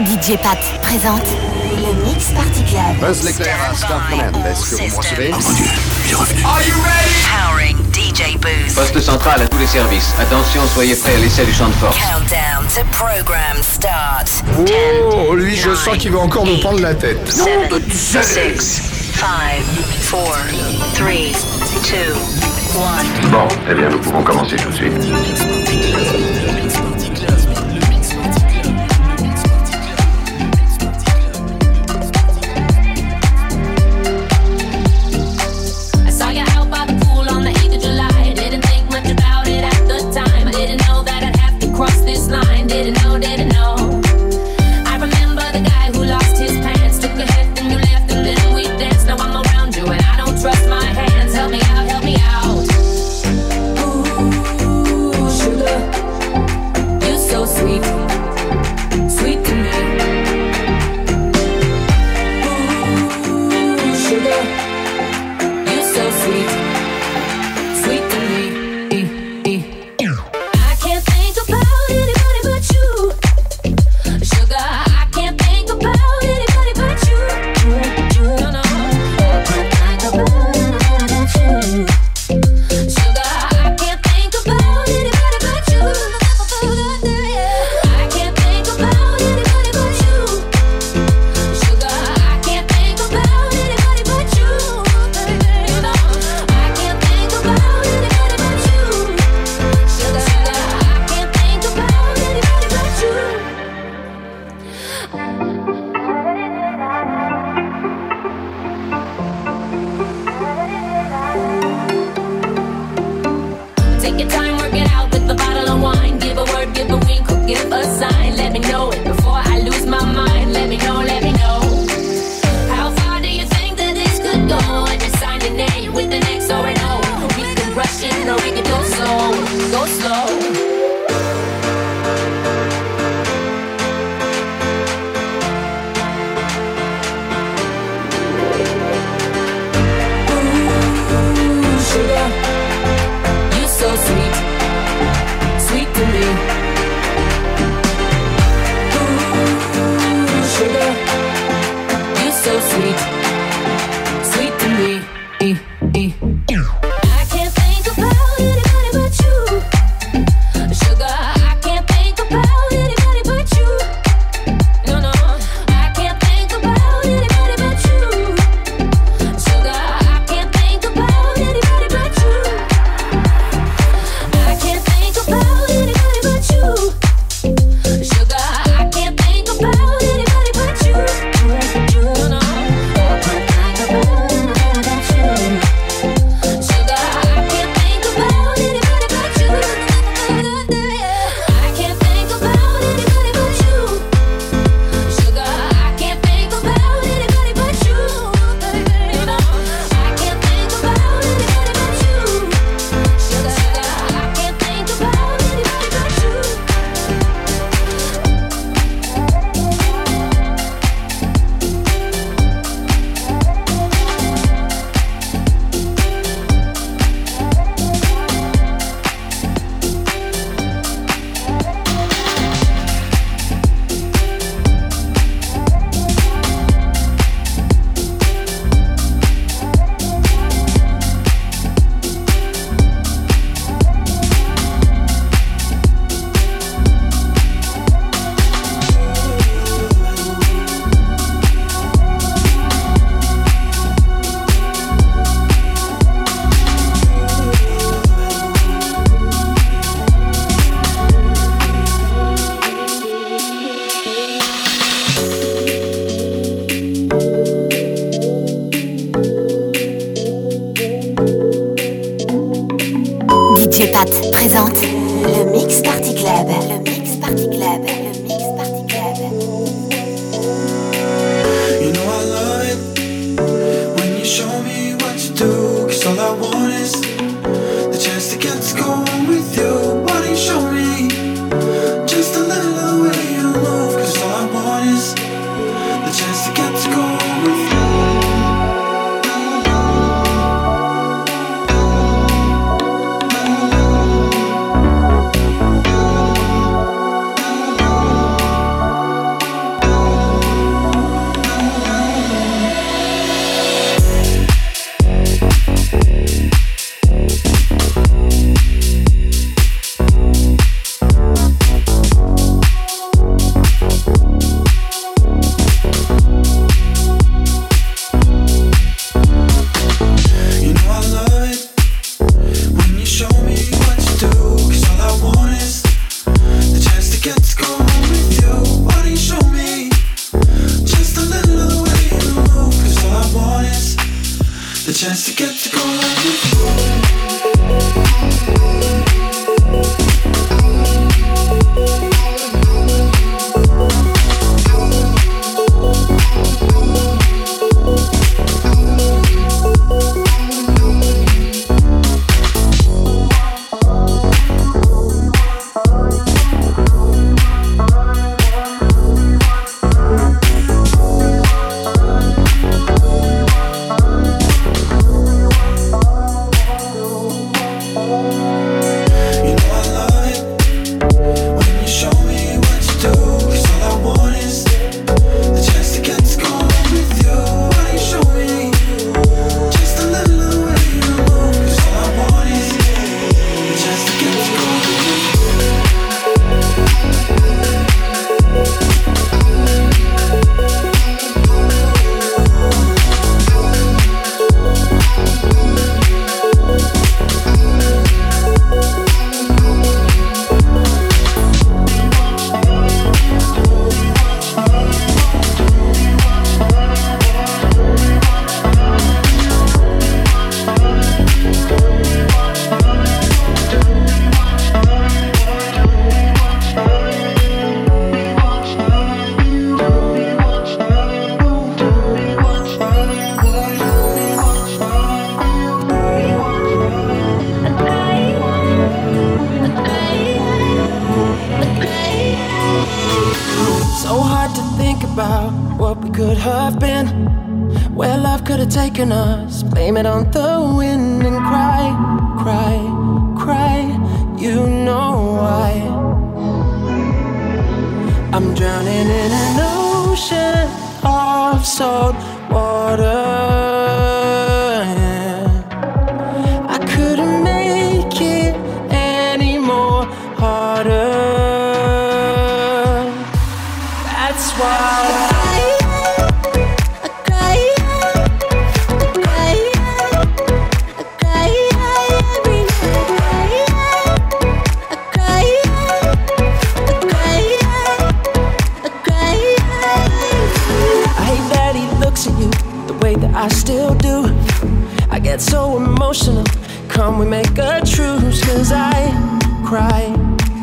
DJ Pat présente le Mix Party Club. Buzz l'éclair à Star Command. Est-ce que vous me recevez? Oh mon dieu, il est revenu. Are you ready? Powering DJ Booth. Poste central à tous les services. Attention, soyez prêts à l'essai du champ de force. Countdown to program start. Oh, lui, je sens qu'il va encore nous prendre la tête. 7, 6, 5, 4, 3, 2, 1. Bon, eh bien, nous pouvons commencer tout de suite.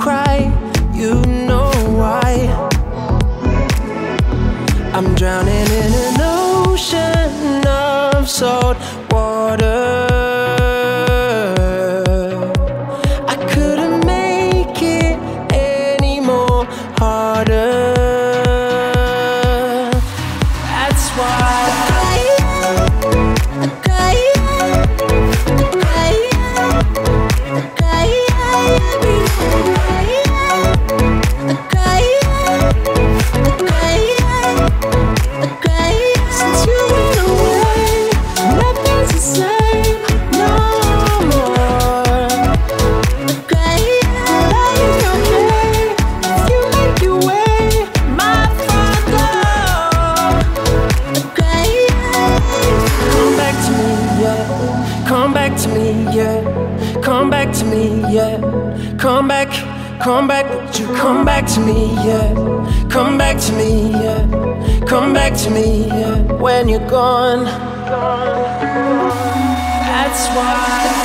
cry, you know why. I'm drowning in an ocean of salt. to me when you're gone. That's why.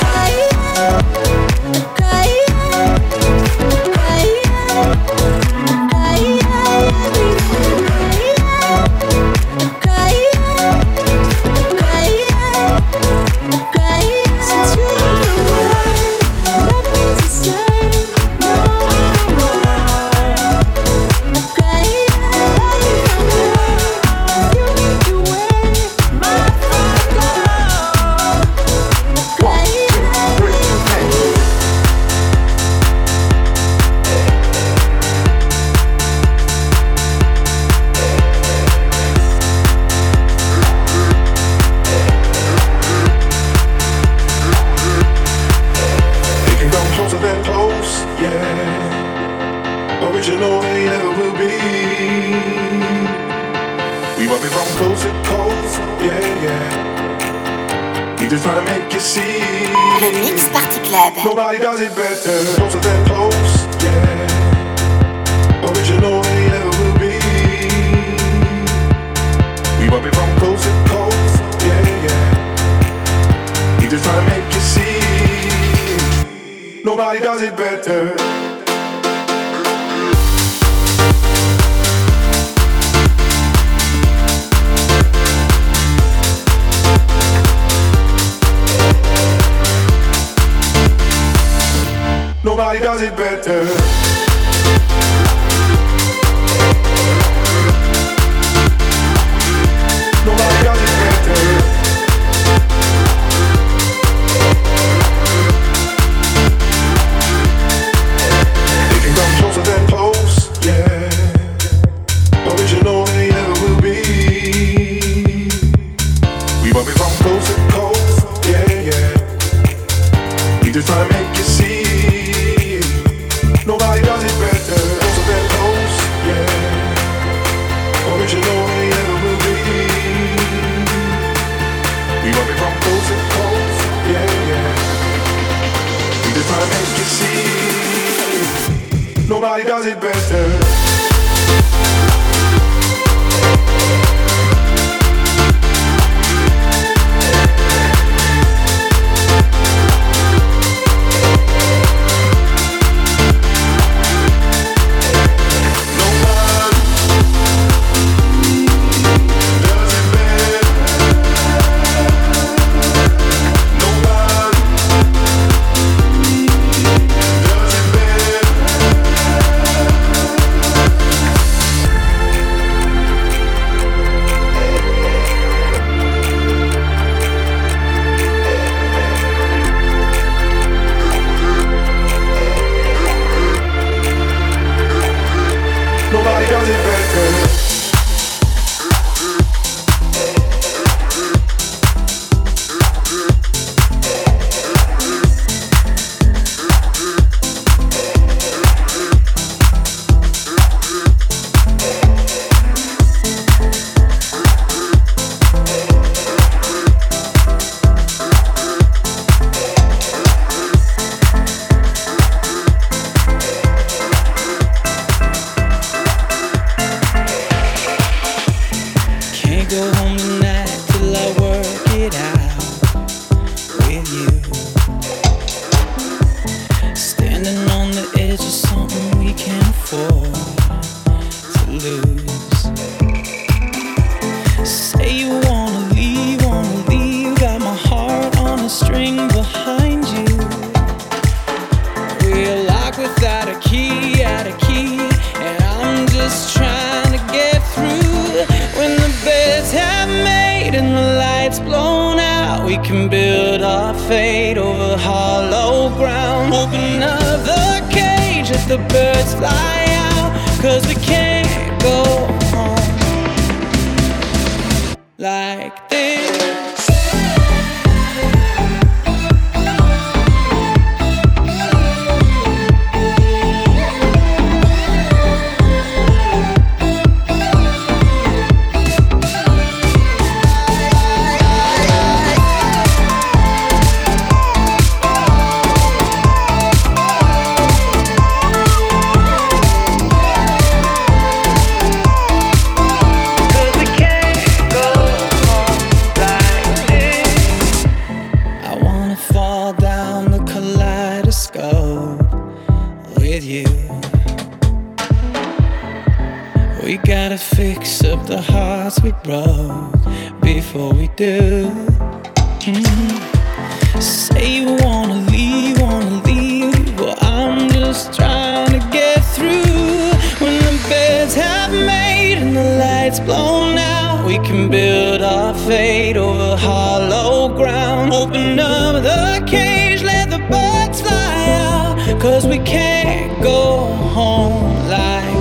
lights blown out. We can build our fate over hollow ground. Open up the cage, let the birds fly out. Cause we can't go home like.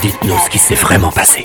Dites-nous ce qui s'est vraiment passé.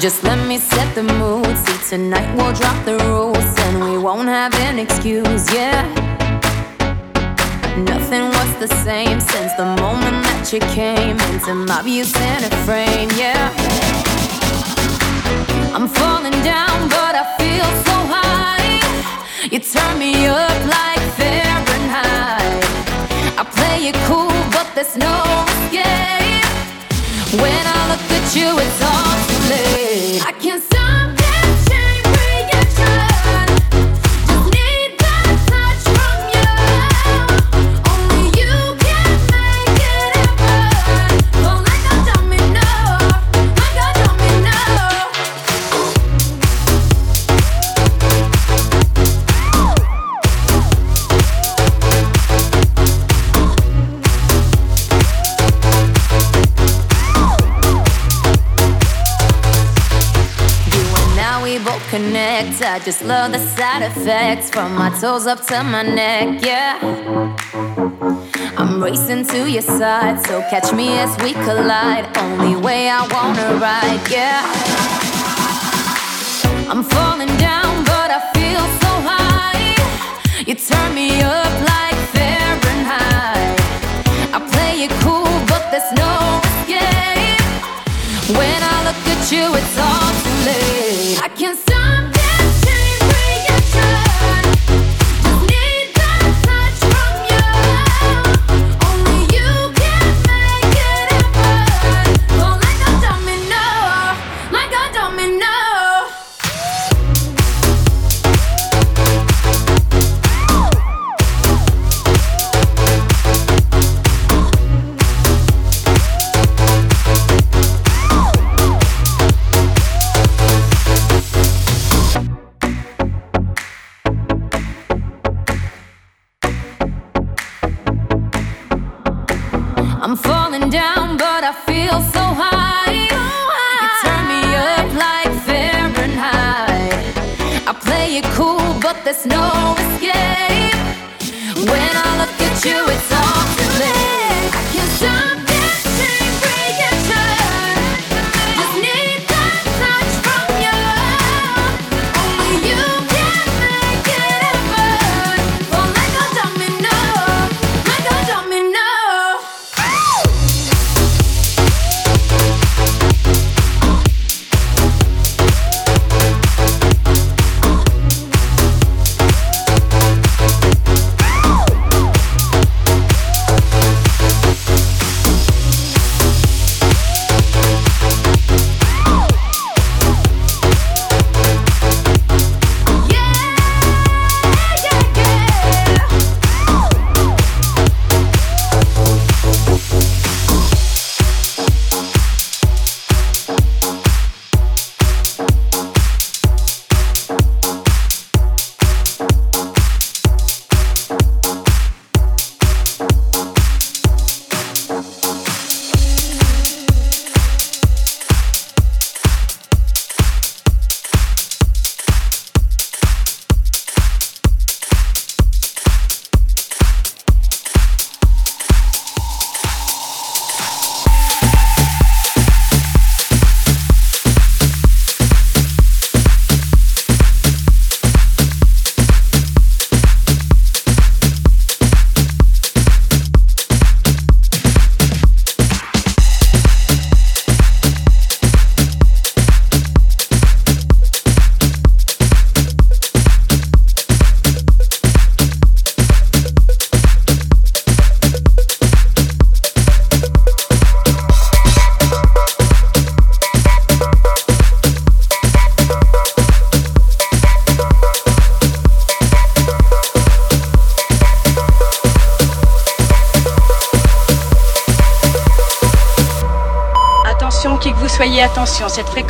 Just let me set the mood. See, tonight we'll drop the rules and we won't have an excuse, yeah. Nothing was the same since the moment that you came into my view center frame, yeah. I'm falling down, but I feel so high. You turn me up like Fahrenheit. I play it cool, but there's no escape. When I look at you, it's all. I can't I just love the side effects from my toes up to my neck, yeah. I'm racing to your side, so catch me as we collide. Only way I wanna ride, yeah. I'm falling down, but I feel so high. You turn me up like Fahrenheit. I play it cool, but there's no escape. When I look at you, it's all too late. I can't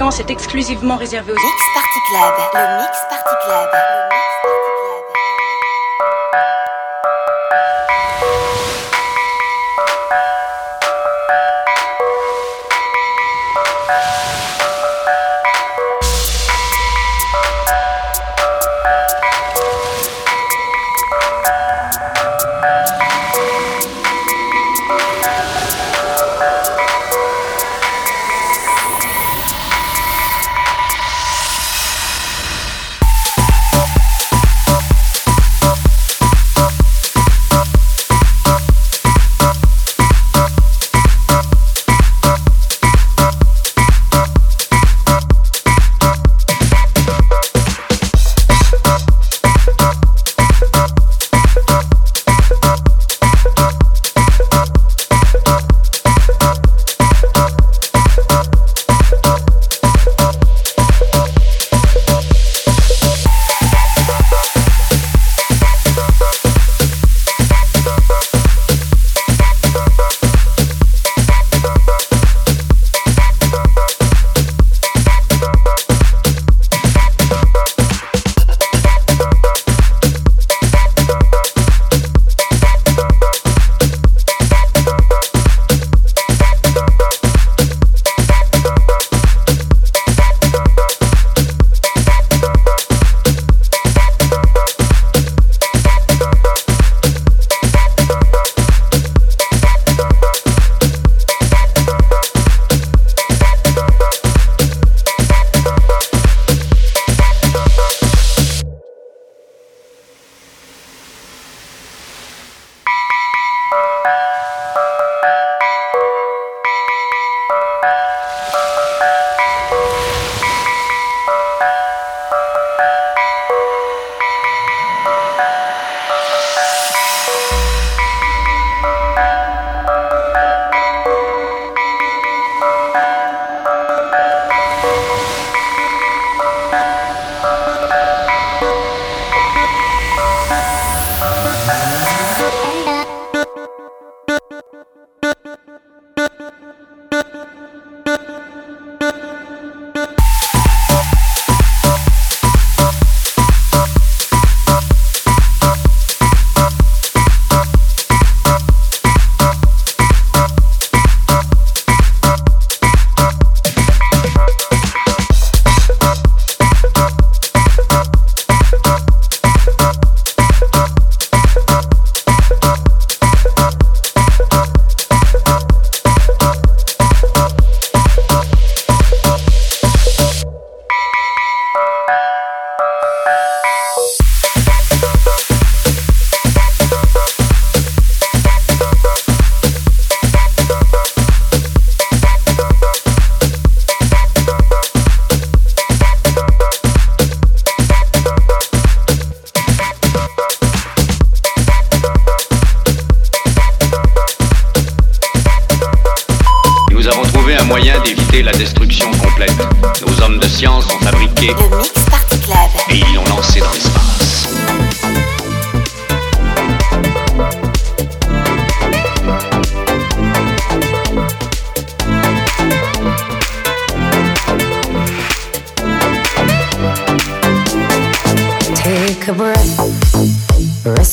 fréquence est exclusivement réservée aux...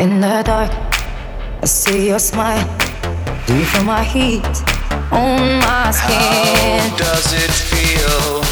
In the dark, I see your smile. Do you feel my heat on my skin? How does it feel?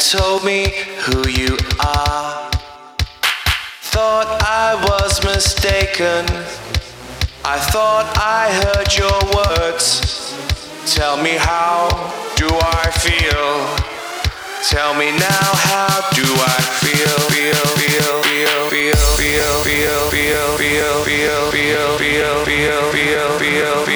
Told me who you are? Thought I was mistaken. I thought I heard your words. Tell me how do I feel? Tell me now how do I feel? Feel, feel, feel, feel, feel, feel, feel, feel, feel, feel, feel, feel, feel, feel,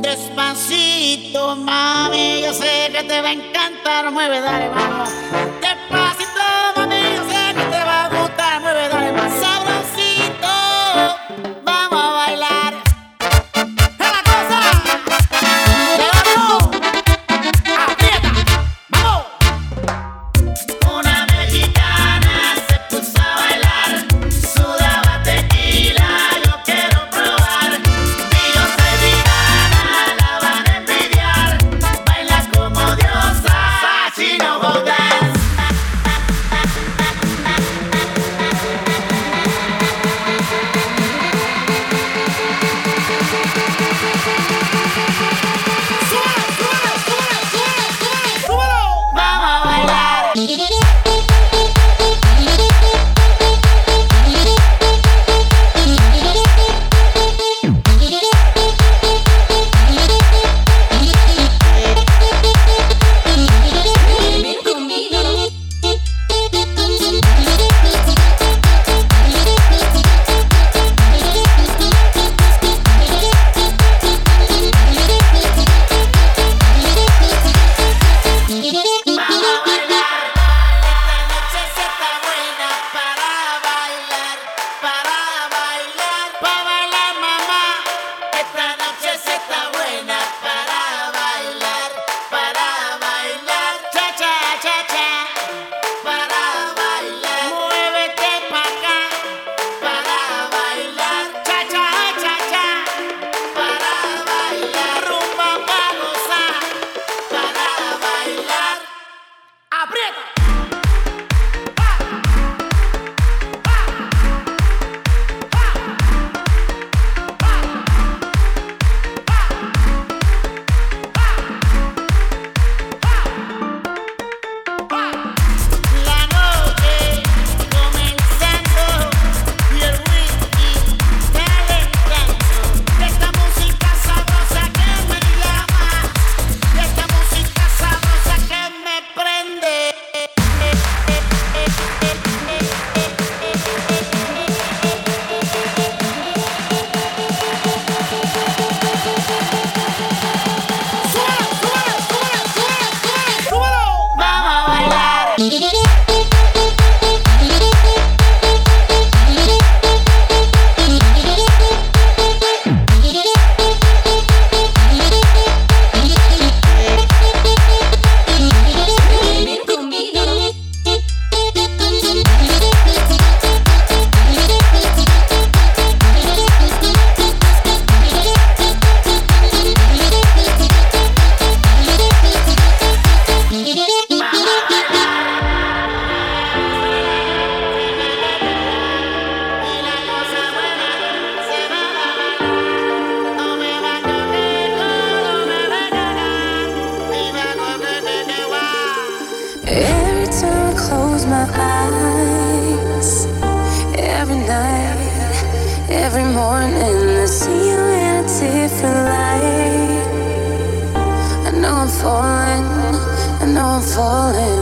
Despacito, mami, yo sé que te va a encantar. Mueve, dale, vamos. Despacito. every morning. I see you in a different light. I know I'm falling, I know I'm falling.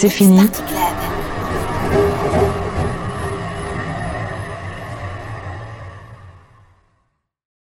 C'est fini.